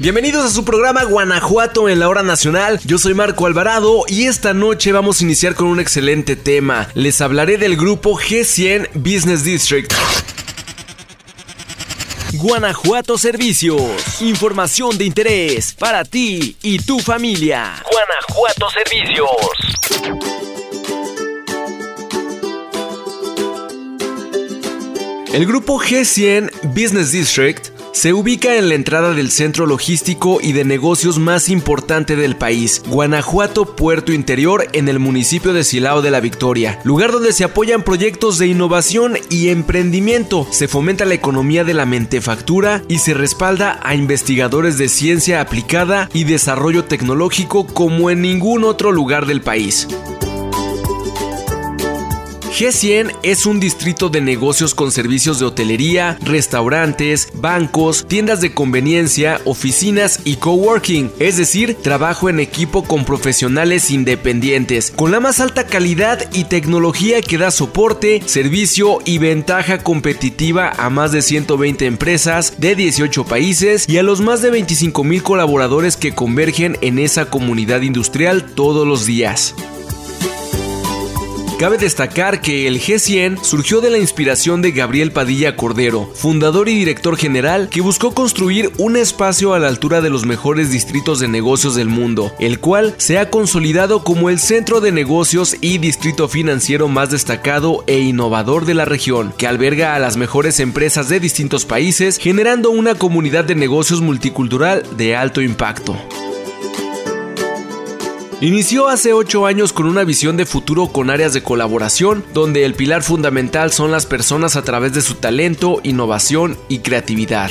Bienvenidos a su programa Guanajuato en la hora nacional. Yo soy Marco Alvarado y esta noche vamos a iniciar con un excelente tema. Les hablaré del grupo G100 Business District. Guanajuato Servicios. Información de interés para ti y tu familia. Guanajuato Servicios. El grupo G100 Business District se ubica en la entrada del centro logístico y de negocios más importante del país, Guanajuato Puerto Interior, en el municipio de Silao de la Victoria, lugar donde se apoyan proyectos de innovación y emprendimiento, se fomenta la economía de la mentefactura y se respalda a investigadores de ciencia aplicada y desarrollo tecnológico como en ningún otro lugar del país. G100 es un distrito de negocios con servicios de hotelería, restaurantes, bancos, tiendas de conveniencia, oficinas y coworking, es decir, trabajo en equipo con profesionales independientes, con la más alta calidad y tecnología que da soporte, servicio y ventaja competitiva a más de 120 empresas de 18 países y a los más de 25 mil colaboradores que convergen en esa comunidad industrial todos los días. Cabe destacar que el G100 surgió de la inspiración de Gabriel Padilla Cordero, fundador y director general que buscó construir un espacio a la altura de los mejores distritos de negocios del mundo, el cual se ha consolidado como el centro de negocios y distrito financiero más destacado e innovador de la región, que alberga a las mejores empresas de distintos países, generando una comunidad de negocios multicultural de alto impacto. Inició hace 8 años con una visión de futuro con áreas de colaboración, donde el pilar fundamental son las personas a través de su talento, innovación y creatividad.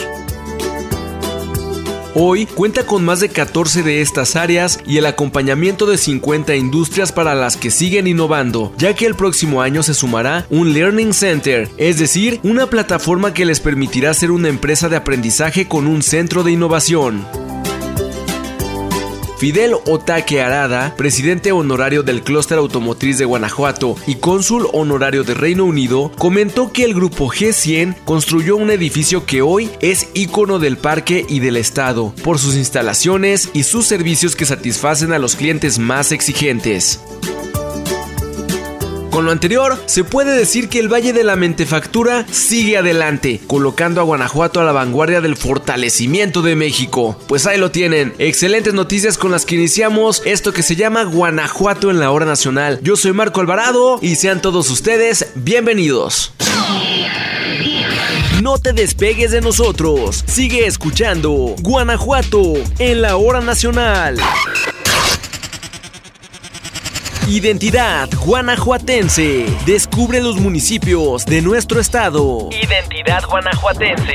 Hoy cuenta con más de 14 de estas áreas y el acompañamiento de 50 industrias para las que siguen innovando, ya que el próximo año se sumará un Learning Center, es decir, una plataforma que les permitirá ser una empresa de aprendizaje con un centro de innovación. Fidel Otaque Arada, presidente honorario del Clúster Automotriz de Guanajuato y cónsul honorario de Reino Unido, comentó que el grupo G100 construyó un edificio que hoy es ícono del parque y del estado, por sus instalaciones y sus servicios que satisfacen a los clientes más exigentes. Con lo anterior, se puede decir que el Valle de la Mentefactura sigue adelante, colocando a Guanajuato a la vanguardia del fortalecimiento de México. Pues ahí lo tienen, excelentes noticias con las que iniciamos esto que se llama Guanajuato en la hora nacional. Yo soy Marco Alvarado y sean todos ustedes bienvenidos. No te despegues de nosotros. Sigue escuchando Guanajuato en la hora nacional. Identidad guanajuatense. Descubre los municipios de nuestro estado. Identidad guanajuatense.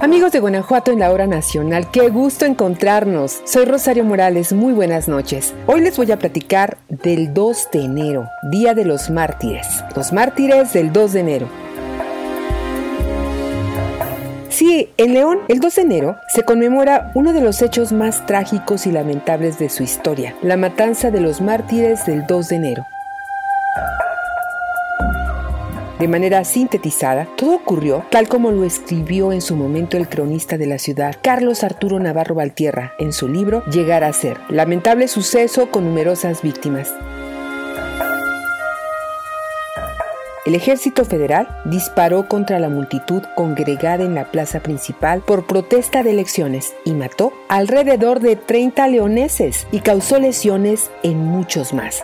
Amigos de Guanajuato en la hora nacional, qué gusto encontrarnos. Soy Rosario Morales, muy buenas noches. Hoy les voy a platicar del 2 de enero, Día de los Mártires. Los mártires del 2 de enero. Sí, en León, el 2 de enero se conmemora uno de los hechos más trágicos y lamentables de su historia, la matanza de los mártires del 2 de enero. De manera sintetizada, todo ocurrió tal como lo escribió en su momento el cronista de la ciudad, Carlos Arturo Navarro Valtierra, en su libro Llegar a ser. Lamentable suceso con numerosas víctimas. El ejército federal disparó contra la multitud congregada en la plaza principal por protesta de elecciones y mató alrededor de 30 leoneses y causó lesiones en muchos más.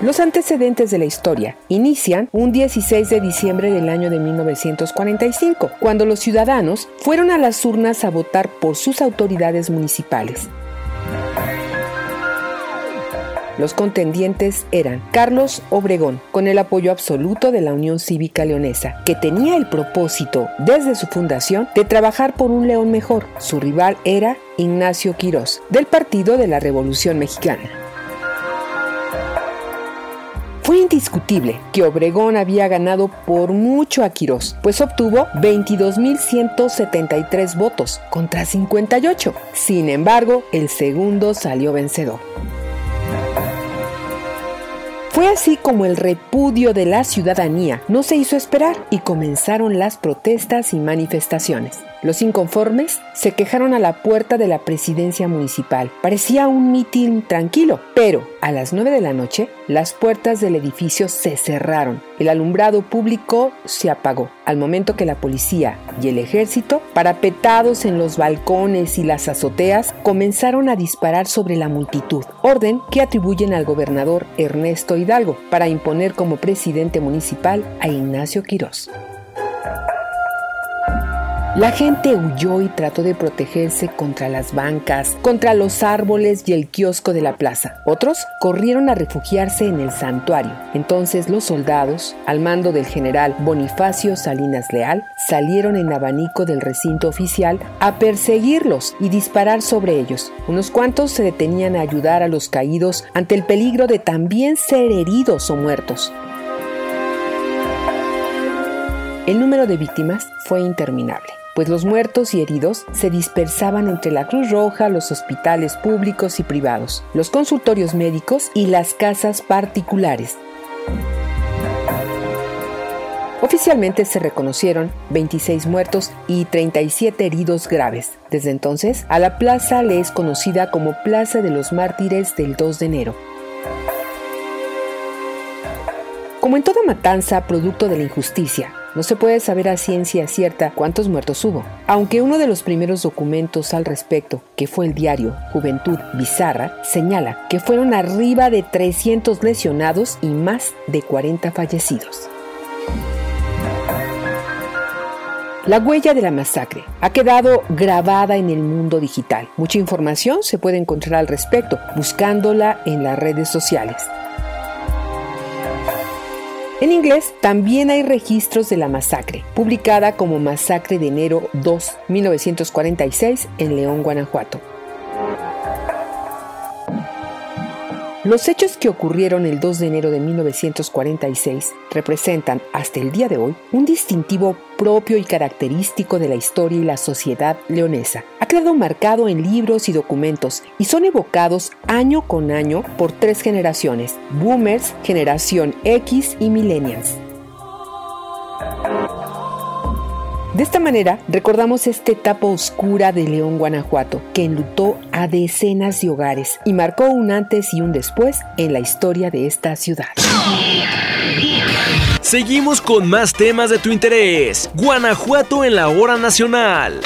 Los antecedentes de la historia inician un 16 de diciembre del año de 1945, cuando los ciudadanos fueron a las urnas a votar por sus autoridades municipales. Los contendientes eran Carlos Obregón, con el apoyo absoluto de la Unión Cívica Leonesa, que tenía el propósito, desde su fundación, de trabajar por un León mejor. Su rival era Ignacio Quirós, del Partido de la Revolución Mexicana. Fue indiscutible que Obregón había ganado por mucho a Quirós, pues obtuvo 22.173 votos contra 58. Sin embargo, el segundo salió vencedor. Fue así como el repudio de la ciudadanía no se hizo esperar y comenzaron las protestas y manifestaciones. Los inconformes se quejaron a la puerta de la presidencia municipal. Parecía un mitin tranquilo, pero a las 9 de la noche las puertas del edificio se cerraron. El alumbrado público se apagó, al momento que la policía y el ejército, parapetados en los balcones y las azoteas, comenzaron a disparar sobre la multitud, orden que atribuyen al gobernador Ernesto Hidalgo para imponer como presidente municipal a Ignacio Quirós. La gente huyó y trató de protegerse contra las bancas, contra los árboles y el kiosco de la plaza. Otros corrieron a refugiarse en el santuario. Entonces los soldados, al mando del general Bonifacio Salinas Leal, salieron en abanico del recinto oficial a perseguirlos y disparar sobre ellos. Unos cuantos se detenían a ayudar a los caídos ante el peligro de también ser heridos o muertos. El número de víctimas fue interminable pues los muertos y heridos se dispersaban entre la Cruz Roja, los hospitales públicos y privados, los consultorios médicos y las casas particulares. Oficialmente se reconocieron 26 muertos y 37 heridos graves. Desde entonces, a la plaza le es conocida como Plaza de los Mártires del 2 de enero. Como en toda matanza producto de la injusticia, no se puede saber a ciencia cierta cuántos muertos hubo, aunque uno de los primeros documentos al respecto, que fue el diario Juventud Bizarra, señala que fueron arriba de 300 lesionados y más de 40 fallecidos. La huella de la masacre ha quedado grabada en el mundo digital. Mucha información se puede encontrar al respecto buscándola en las redes sociales. En inglés también hay registros de la masacre, publicada como Masacre de enero 2, 1946 en León, Guanajuato. Los hechos que ocurrieron el 2 de enero de 1946 representan, hasta el día de hoy, un distintivo propio y característico de la historia y la sociedad leonesa. Ha quedado marcado en libros y documentos y son evocados año con año por tres generaciones, boomers, generación X y millennials. De esta manera, recordamos esta etapa oscura de León, Guanajuato, que enlutó a decenas de hogares y marcó un antes y un después en la historia de esta ciudad. Seguimos con más temas de tu interés. Guanajuato en la hora nacional.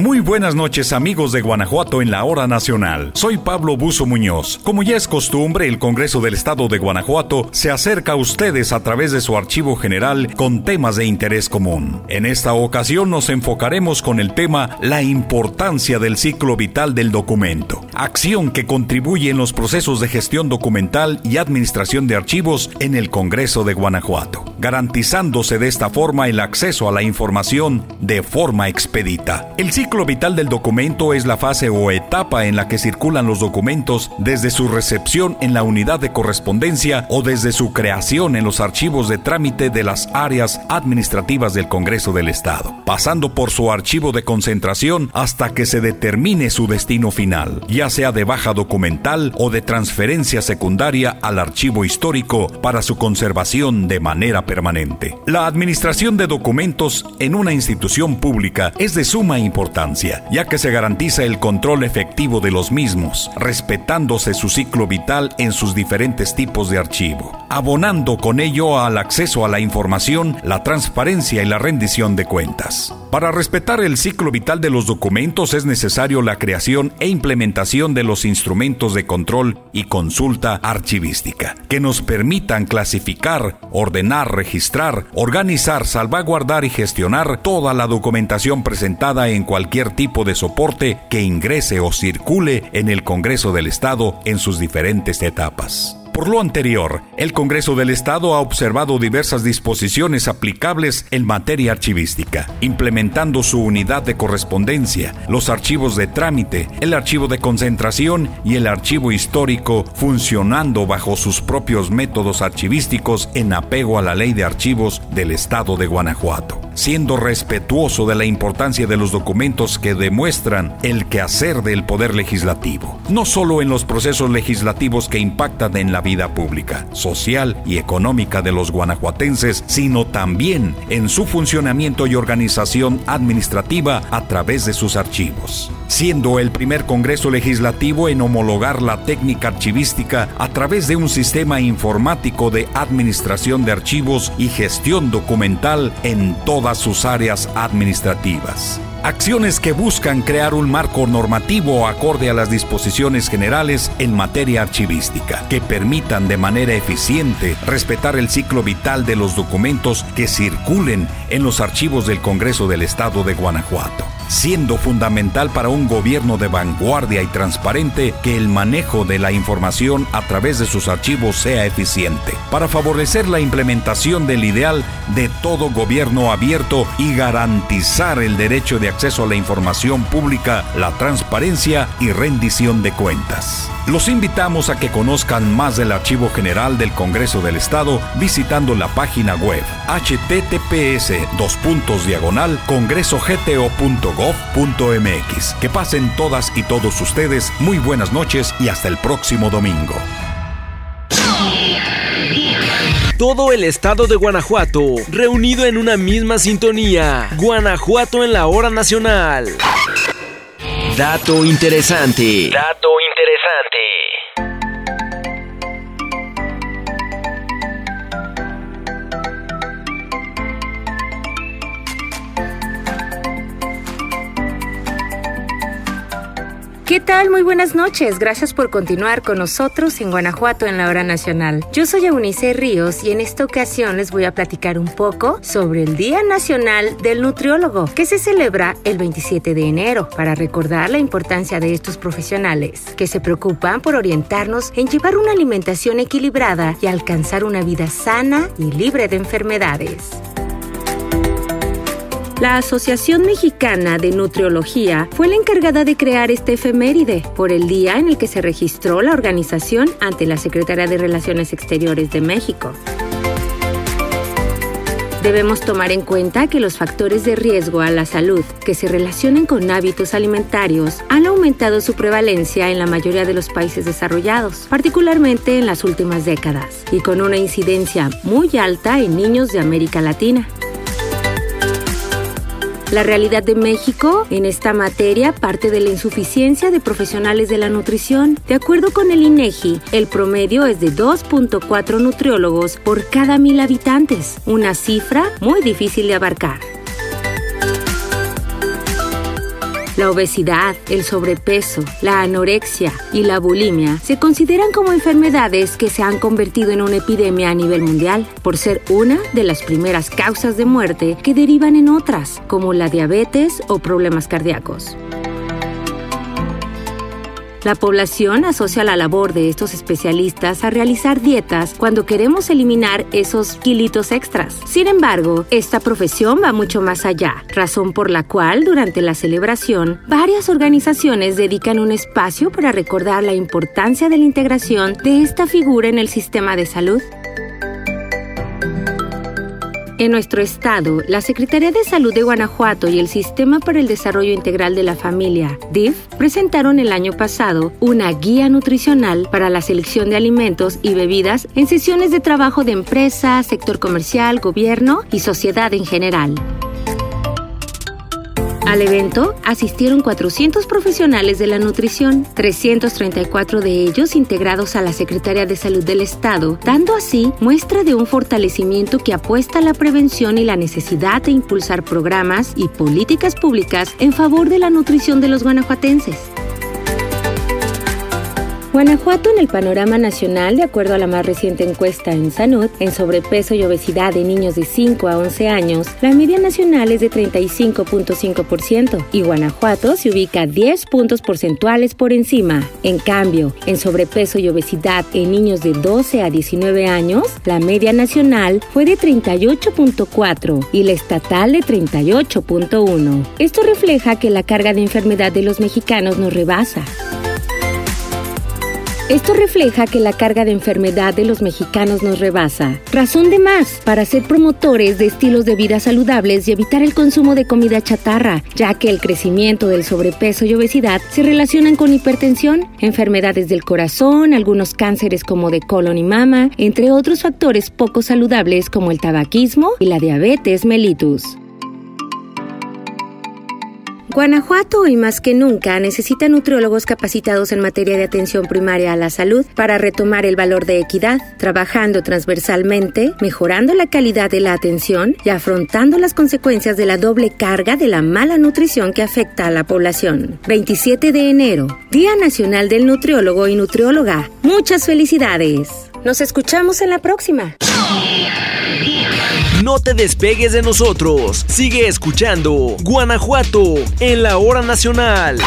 Muy buenas noches amigos de Guanajuato en la hora nacional. Soy Pablo Buzo Muñoz. Como ya es costumbre, el Congreso del Estado de Guanajuato se acerca a ustedes a través de su archivo general con temas de interés común. En esta ocasión nos enfocaremos con el tema La importancia del ciclo vital del documento, acción que contribuye en los procesos de gestión documental y administración de archivos en el Congreso de Guanajuato, garantizándose de esta forma el acceso a la información de forma expedita. El ciclo ciclo vital del documento es la fase o etapa en la que circulan los documentos desde su recepción en la unidad de correspondencia o desde su creación en los archivos de trámite de las áreas administrativas del Congreso del Estado, pasando por su archivo de concentración hasta que se determine su destino final, ya sea de baja documental o de transferencia secundaria al archivo histórico para su conservación de manera permanente. La administración de documentos en una institución pública es de suma importancia ya que se garantiza el control efectivo de los mismos, respetándose su ciclo vital en sus diferentes tipos de archivo, abonando con ello al acceso a la información, la transparencia y la rendición de cuentas. Para respetar el ciclo vital de los documentos es necesario la creación e implementación de los instrumentos de control y consulta archivística, que nos permitan clasificar, ordenar, registrar, organizar, salvaguardar y gestionar toda la documentación presentada en cualquier cualquier tipo de soporte que ingrese o circule en el Congreso del Estado en sus diferentes etapas. Por lo anterior, el Congreso del Estado ha observado diversas disposiciones aplicables en materia archivística, implementando su unidad de correspondencia, los archivos de trámite, el archivo de concentración y el archivo histórico, funcionando bajo sus propios métodos archivísticos en apego a la ley de archivos del Estado de Guanajuato siendo respetuoso de la importancia de los documentos que demuestran el quehacer del Poder Legislativo, no solo en los procesos legislativos que impactan en la vida pública, social y económica de los guanajuatenses, sino también en su funcionamiento y organización administrativa a través de sus archivos siendo el primer Congreso Legislativo en homologar la técnica archivística a través de un sistema informático de administración de archivos y gestión documental en sus áreas administrativas. Acciones que buscan crear un marco normativo acorde a las disposiciones generales en materia archivística, que permitan de manera eficiente respetar el ciclo vital de los documentos que circulen en los archivos del Congreso del Estado de Guanajuato siendo fundamental para un gobierno de vanguardia y transparente que el manejo de la información a través de sus archivos sea eficiente, para favorecer la implementación del ideal de todo gobierno abierto y garantizar el derecho de acceso a la información pública, la transparencia y rendición de cuentas. Los invitamos a que conozcan más del Archivo General del Congreso del Estado visitando la página web https diagonal congresogto.gov.mx. Que pasen todas y todos ustedes muy buenas noches y hasta el próximo domingo. Todo el estado de Guanajuato reunido en una misma sintonía. Guanajuato en la hora nacional. Dato interesante. Dato Restaurante. ¿Qué tal? Muy buenas noches. Gracias por continuar con nosotros en Guanajuato en la hora nacional. Yo soy Eunice Ríos y en esta ocasión les voy a platicar un poco sobre el Día Nacional del Nutriólogo, que se celebra el 27 de enero para recordar la importancia de estos profesionales que se preocupan por orientarnos en llevar una alimentación equilibrada y alcanzar una vida sana y libre de enfermedades. La Asociación Mexicana de Nutriología fue la encargada de crear este efeméride por el día en el que se registró la organización ante la Secretaría de Relaciones Exteriores de México. Debemos tomar en cuenta que los factores de riesgo a la salud que se relacionan con hábitos alimentarios han aumentado su prevalencia en la mayoría de los países desarrollados, particularmente en las últimas décadas, y con una incidencia muy alta en niños de América Latina. La realidad de México en esta materia parte de la insuficiencia de profesionales de la nutrición. De acuerdo con el INEGI, el promedio es de 2.4 nutriólogos por cada mil habitantes, una cifra muy difícil de abarcar. La obesidad, el sobrepeso, la anorexia y la bulimia se consideran como enfermedades que se han convertido en una epidemia a nivel mundial por ser una de las primeras causas de muerte que derivan en otras, como la diabetes o problemas cardíacos. La población asocia la labor de estos especialistas a realizar dietas cuando queremos eliminar esos kilitos extras. Sin embargo, esta profesión va mucho más allá, razón por la cual durante la celebración varias organizaciones dedican un espacio para recordar la importancia de la integración de esta figura en el sistema de salud. En nuestro estado, la Secretaría de Salud de Guanajuato y el Sistema para el Desarrollo Integral de la Familia, DIF, presentaron el año pasado una guía nutricional para la selección de alimentos y bebidas en sesiones de trabajo de empresa, sector comercial, gobierno y sociedad en general. Al evento asistieron 400 profesionales de la nutrición, 334 de ellos integrados a la Secretaría de Salud del Estado, dando así muestra de un fortalecimiento que apuesta a la prevención y la necesidad de impulsar programas y políticas públicas en favor de la nutrición de los guanajuatenses. Guanajuato en el panorama nacional, de acuerdo a la más reciente encuesta en Sanud, en sobrepeso y obesidad de niños de 5 a 11 años, la media nacional es de 35.5% y Guanajuato se ubica 10 puntos porcentuales por encima. En cambio, en sobrepeso y obesidad en niños de 12 a 19 años, la media nacional fue de 38.4 y la estatal de 38.1. Esto refleja que la carga de enfermedad de los mexicanos nos rebasa. Esto refleja que la carga de enfermedad de los mexicanos nos rebasa. Razón de más para ser promotores de estilos de vida saludables y evitar el consumo de comida chatarra, ya que el crecimiento del sobrepeso y obesidad se relacionan con hipertensión, enfermedades del corazón, algunos cánceres como de colon y mama, entre otros factores poco saludables como el tabaquismo y la diabetes mellitus. Guanajuato hoy más que nunca necesita nutriólogos capacitados en materia de atención primaria a la salud para retomar el valor de equidad, trabajando transversalmente, mejorando la calidad de la atención y afrontando las consecuencias de la doble carga de la mala nutrición que afecta a la población. 27 de enero, Día Nacional del Nutriólogo y Nutrióloga. Muchas felicidades. Nos escuchamos en la próxima. No te despegues de nosotros. Sigue escuchando Guanajuato en la hora nacional.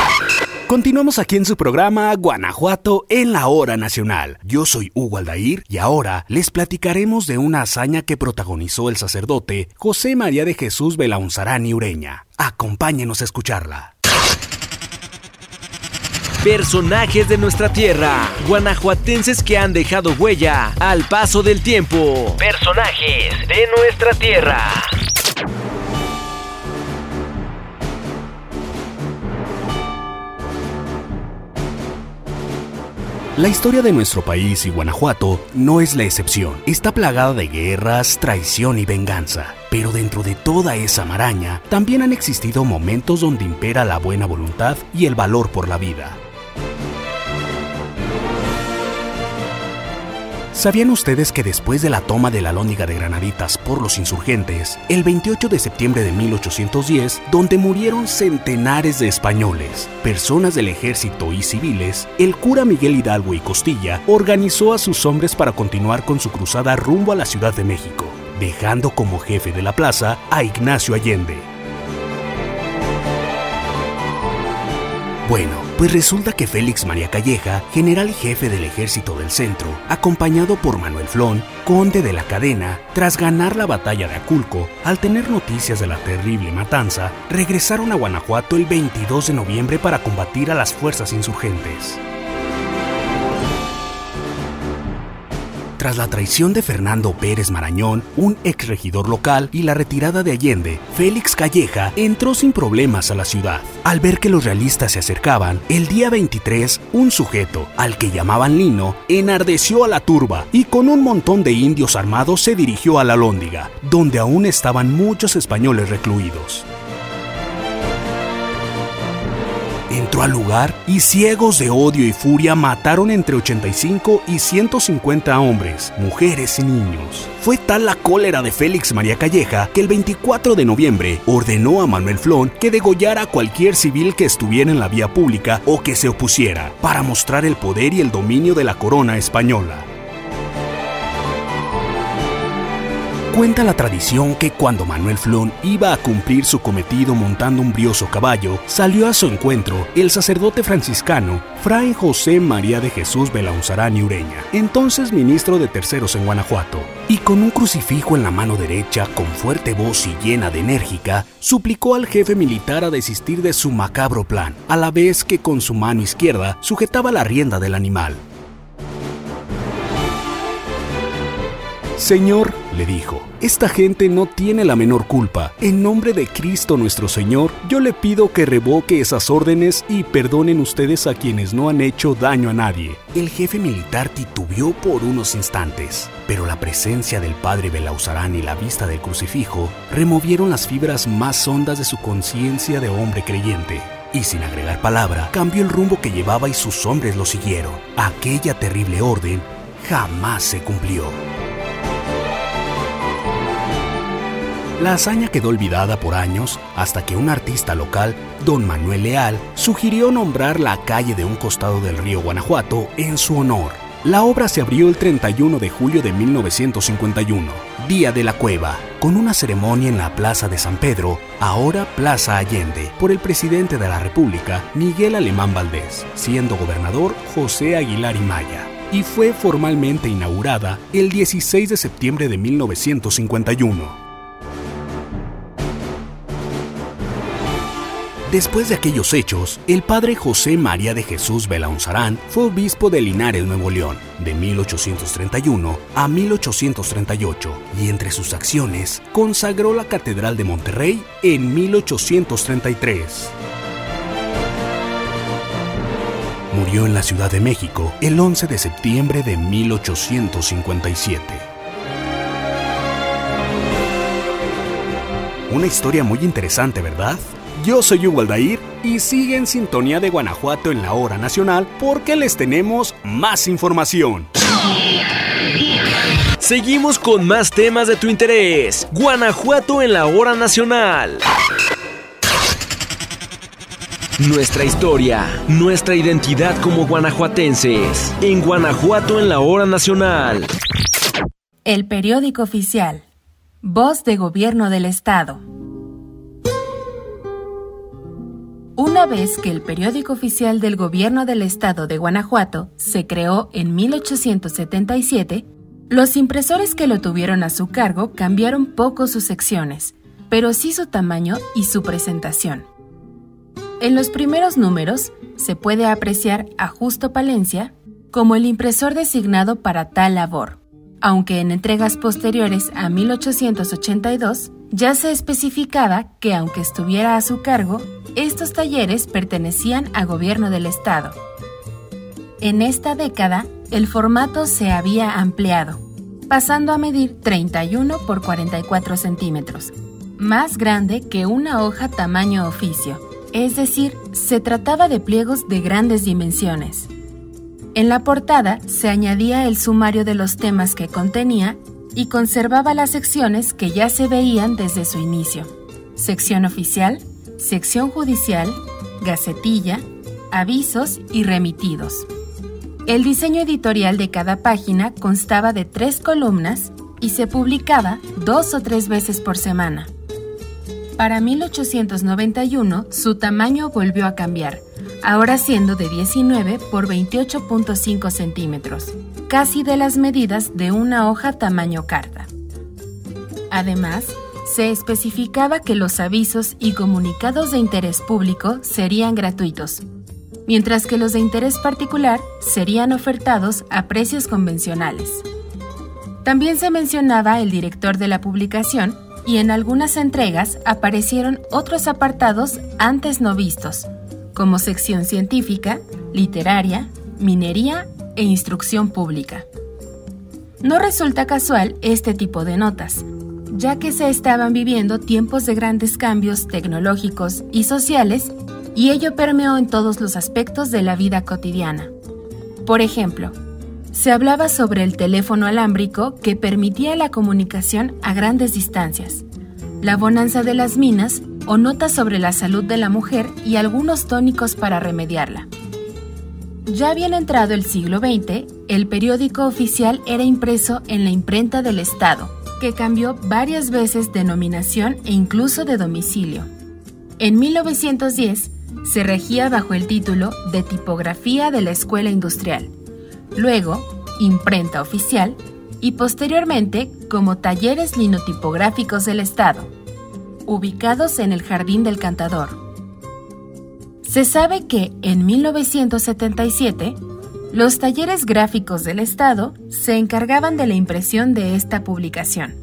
Continuamos aquí en su programa Guanajuato en la hora nacional. Yo soy Hugo Aldair y ahora les platicaremos de una hazaña que protagonizó el sacerdote José María de Jesús Belaunzarán Ureña. Acompáñenos a escucharla. Personajes de nuestra tierra, guanajuatenses que han dejado huella al paso del tiempo. Personajes de nuestra tierra. La historia de nuestro país y Guanajuato no es la excepción. Está plagada de guerras, traición y venganza. Pero dentro de toda esa maraña, también han existido momentos donde impera la buena voluntad y el valor por la vida. ¿Sabían ustedes que después de la toma de la Lóndiga de Granaditas por los insurgentes, el 28 de septiembre de 1810, donde murieron centenares de españoles, personas del ejército y civiles, el cura Miguel Hidalgo y Costilla organizó a sus hombres para continuar con su cruzada rumbo a la Ciudad de México, dejando como jefe de la plaza a Ignacio Allende? Bueno, pues resulta que Félix María Calleja, general jefe del ejército del centro, acompañado por Manuel Flón, conde de la cadena, tras ganar la batalla de Aculco, al tener noticias de la terrible matanza, regresaron a Guanajuato el 22 de noviembre para combatir a las fuerzas insurgentes. Tras la traición de Fernando Pérez Marañón, un ex regidor local, y la retirada de Allende, Félix Calleja entró sin problemas a la ciudad. Al ver que los realistas se acercaban, el día 23, un sujeto, al que llamaban Lino, enardeció a la turba y con un montón de indios armados se dirigió a la Lóndiga, donde aún estaban muchos españoles recluidos. Al lugar y ciegos de odio y furia mataron entre 85 y 150 hombres, mujeres y niños. Fue tal la cólera de Félix María Calleja que el 24 de noviembre ordenó a Manuel Flón que degollara a cualquier civil que estuviera en la vía pública o que se opusiera, para mostrar el poder y el dominio de la corona española. Cuenta la tradición que cuando Manuel Flón iba a cumplir su cometido montando un brioso caballo, salió a su encuentro el sacerdote franciscano Fray José María de Jesús Belaunzarán y Ureña, entonces ministro de Terceros en Guanajuato, y con un crucifijo en la mano derecha, con fuerte voz y llena de enérgica, suplicó al jefe militar a desistir de su macabro plan, a la vez que con su mano izquierda sujetaba la rienda del animal. Señor, le dijo, esta gente no tiene la menor culpa. En nombre de Cristo nuestro Señor, yo le pido que revoque esas órdenes y perdonen ustedes a quienes no han hecho daño a nadie. El jefe militar titubeó por unos instantes, pero la presencia del padre Belauzarán y la vista del crucifijo removieron las fibras más hondas de su conciencia de hombre creyente y sin agregar palabra, cambió el rumbo que llevaba y sus hombres lo siguieron. Aquella terrible orden jamás se cumplió. La hazaña quedó olvidada por años hasta que un artista local, don Manuel Leal, sugirió nombrar la calle de un costado del río Guanajuato en su honor. La obra se abrió el 31 de julio de 1951, Día de la Cueva, con una ceremonia en la Plaza de San Pedro, ahora Plaza Allende, por el presidente de la República, Miguel Alemán Valdés, siendo gobernador José Aguilar y Maya, y fue formalmente inaugurada el 16 de septiembre de 1951. Después de aquellos hechos, el padre José María de Jesús Belaunzarán fue obispo de Linares, Nuevo León, de 1831 a 1838, y entre sus acciones consagró la Catedral de Monterrey en 1833. Murió en la Ciudad de México el 11 de septiembre de 1857. Una historia muy interesante, ¿verdad? Yo soy Hugo Aldair y sigue en sintonía de Guanajuato en la hora nacional porque les tenemos más información. Seguimos con más temas de tu interés. Guanajuato en la hora nacional. Nuestra historia, nuestra identidad como guanajuatenses. En Guanajuato en la hora nacional. El periódico oficial. Voz de Gobierno del Estado. Una vez que el periódico oficial del gobierno del estado de Guanajuato se creó en 1877, los impresores que lo tuvieron a su cargo cambiaron poco sus secciones, pero sí su tamaño y su presentación. En los primeros números se puede apreciar a Justo Palencia como el impresor designado para tal labor, aunque en entregas posteriores a 1882 ya se especificaba que aunque estuviera a su cargo, estos talleres pertenecían a gobierno del Estado. En esta década, el formato se había ampliado, pasando a medir 31 por 44 centímetros, más grande que una hoja tamaño oficio, es decir, se trataba de pliegos de grandes dimensiones. En la portada se añadía el sumario de los temas que contenía y conservaba las secciones que ya se veían desde su inicio. Sección oficial, sección judicial, gacetilla, avisos y remitidos. El diseño editorial de cada página constaba de tres columnas y se publicaba dos o tres veces por semana. Para 1891 su tamaño volvió a cambiar, ahora siendo de 19 por 28.5 centímetros, casi de las medidas de una hoja tamaño carta. Además, se especificaba que los avisos y comunicados de interés público serían gratuitos, mientras que los de interés particular serían ofertados a precios convencionales. También se mencionaba el director de la publicación y en algunas entregas aparecieron otros apartados antes no vistos, como sección científica, literaria, minería e instrucción pública. No resulta casual este tipo de notas, ya que se estaban viviendo tiempos de grandes cambios tecnológicos y sociales y ello permeó en todos los aspectos de la vida cotidiana. Por ejemplo, se hablaba sobre el teléfono alámbrico que permitía la comunicación a grandes distancias, la bonanza de las minas o notas sobre la salud de la mujer y algunos tónicos para remediarla. Ya bien entrado el siglo XX, el periódico oficial era impreso en la imprenta del Estado, que cambió varias veces de nominación e incluso de domicilio. En 1910 se regía bajo el título de Tipografía de la Escuela Industrial, luego Imprenta Oficial y posteriormente como Talleres Linotipográficos del Estado ubicados en el Jardín del Cantador. Se sabe que en 1977, los talleres gráficos del Estado se encargaban de la impresión de esta publicación.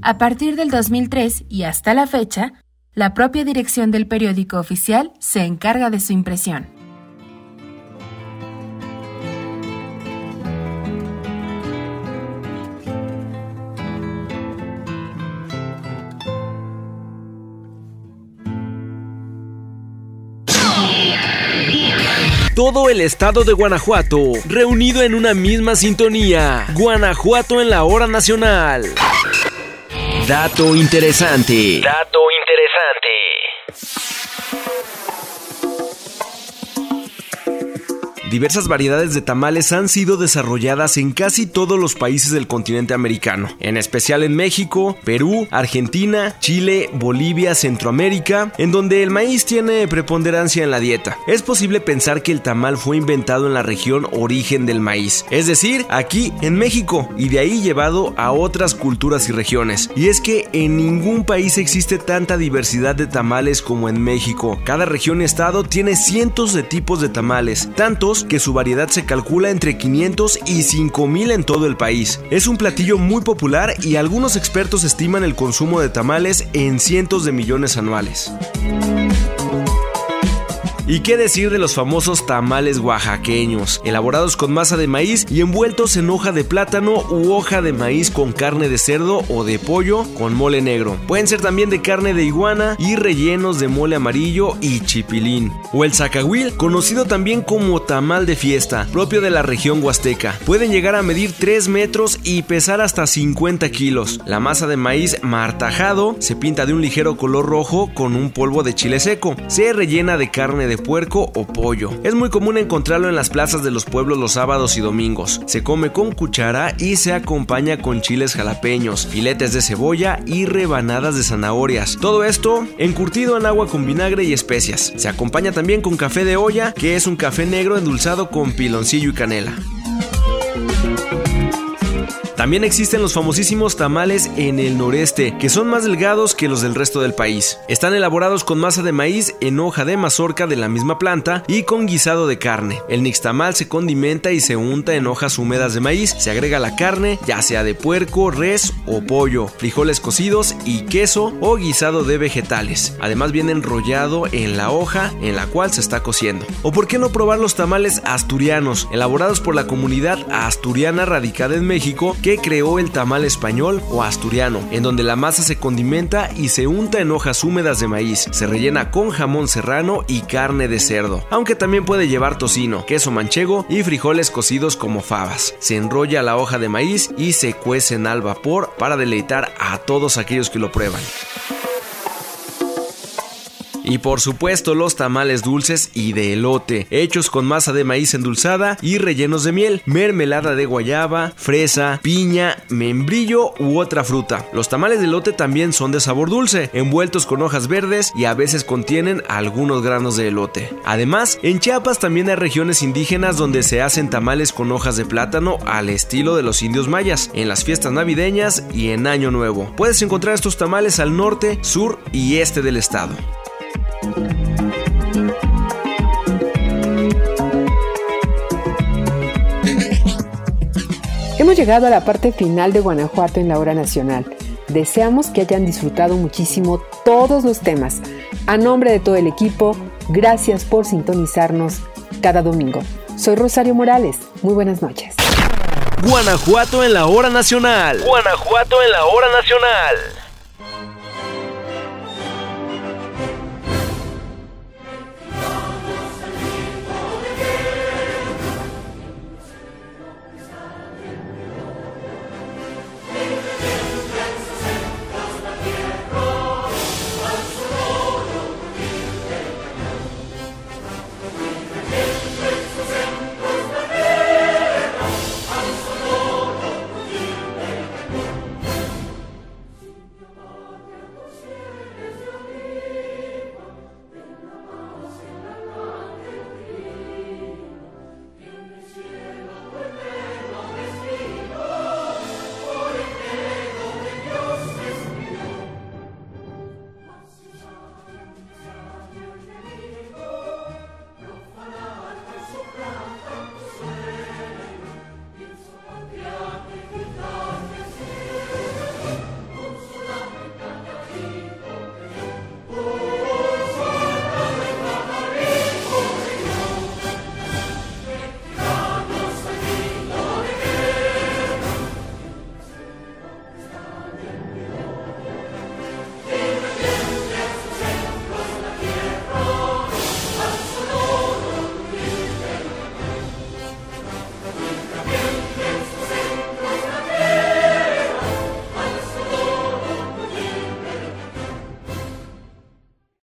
A partir del 2003 y hasta la fecha, la propia dirección del periódico oficial se encarga de su impresión. Todo el estado de Guanajuato, reunido en una misma sintonía. Guanajuato en la hora nacional. Dato interesante. Dato interesante. Diversas variedades de tamales han sido desarrolladas en casi todos los países del continente americano, en especial en México, Perú, Argentina, Chile, Bolivia, Centroamérica, en donde el maíz tiene preponderancia en la dieta. Es posible pensar que el tamal fue inventado en la región origen del maíz, es decir, aquí en México, y de ahí llevado a otras culturas y regiones. Y es que en ningún país existe tanta diversidad de tamales como en México. Cada región y estado tiene cientos de tipos de tamales, tantos que su variedad se calcula entre 500 y 5000 en todo el país. Es un platillo muy popular y algunos expertos estiman el consumo de tamales en cientos de millones anuales. ¿Y qué decir de los famosos tamales oaxaqueños, elaborados con masa de maíz y envueltos en hoja de plátano u hoja de maíz con carne de cerdo o de pollo con mole negro? Pueden ser también de carne de iguana y rellenos de mole amarillo y chipilín. O el zacahuil, conocido también como tamal de fiesta, propio de la región huasteca. Pueden llegar a medir 3 metros y pesar hasta 50 kilos. La masa de maíz martajado se pinta de un ligero color rojo con un polvo de chile seco. Se rellena de carne de puerco o pollo. Es muy común encontrarlo en las plazas de los pueblos los sábados y domingos. Se come con cuchara y se acompaña con chiles jalapeños, filetes de cebolla y rebanadas de zanahorias. Todo esto encurtido en agua con vinagre y especias. Se acompaña también con café de olla, que es un café negro endulzado con piloncillo y canela. También existen los famosísimos tamales en el noreste, que son más delgados que los del resto del país. Están elaborados con masa de maíz en hoja de mazorca de la misma planta y con guisado de carne. El nixtamal se condimenta y se unta en hojas húmedas de maíz. Se agrega la carne, ya sea de puerco, res o pollo, frijoles cocidos y queso o guisado de vegetales. Además viene enrollado en la hoja en la cual se está cociendo. O por qué no probar los tamales asturianos, elaborados por la comunidad asturiana radicada en México, que creó el tamal español o asturiano, en donde la masa se condimenta y se unta en hojas húmedas de maíz, se rellena con jamón serrano y carne de cerdo, aunque también puede llevar tocino, queso manchego y frijoles cocidos como fabas. Se enrolla la hoja de maíz y se cuecen al vapor para deleitar a todos aquellos que lo prueban. Y por supuesto los tamales dulces y de elote, hechos con masa de maíz endulzada y rellenos de miel, mermelada de guayaba, fresa, piña, membrillo u otra fruta. Los tamales de elote también son de sabor dulce, envueltos con hojas verdes y a veces contienen algunos granos de elote. Además, en Chiapas también hay regiones indígenas donde se hacen tamales con hojas de plátano al estilo de los indios mayas, en las fiestas navideñas y en Año Nuevo. Puedes encontrar estos tamales al norte, sur y este del estado. Hemos llegado a la parte final de Guanajuato en la hora nacional. Deseamos que hayan disfrutado muchísimo todos los temas. A nombre de todo el equipo, gracias por sintonizarnos cada domingo. Soy Rosario Morales. Muy buenas noches. Guanajuato en la hora nacional. Guanajuato en la hora nacional.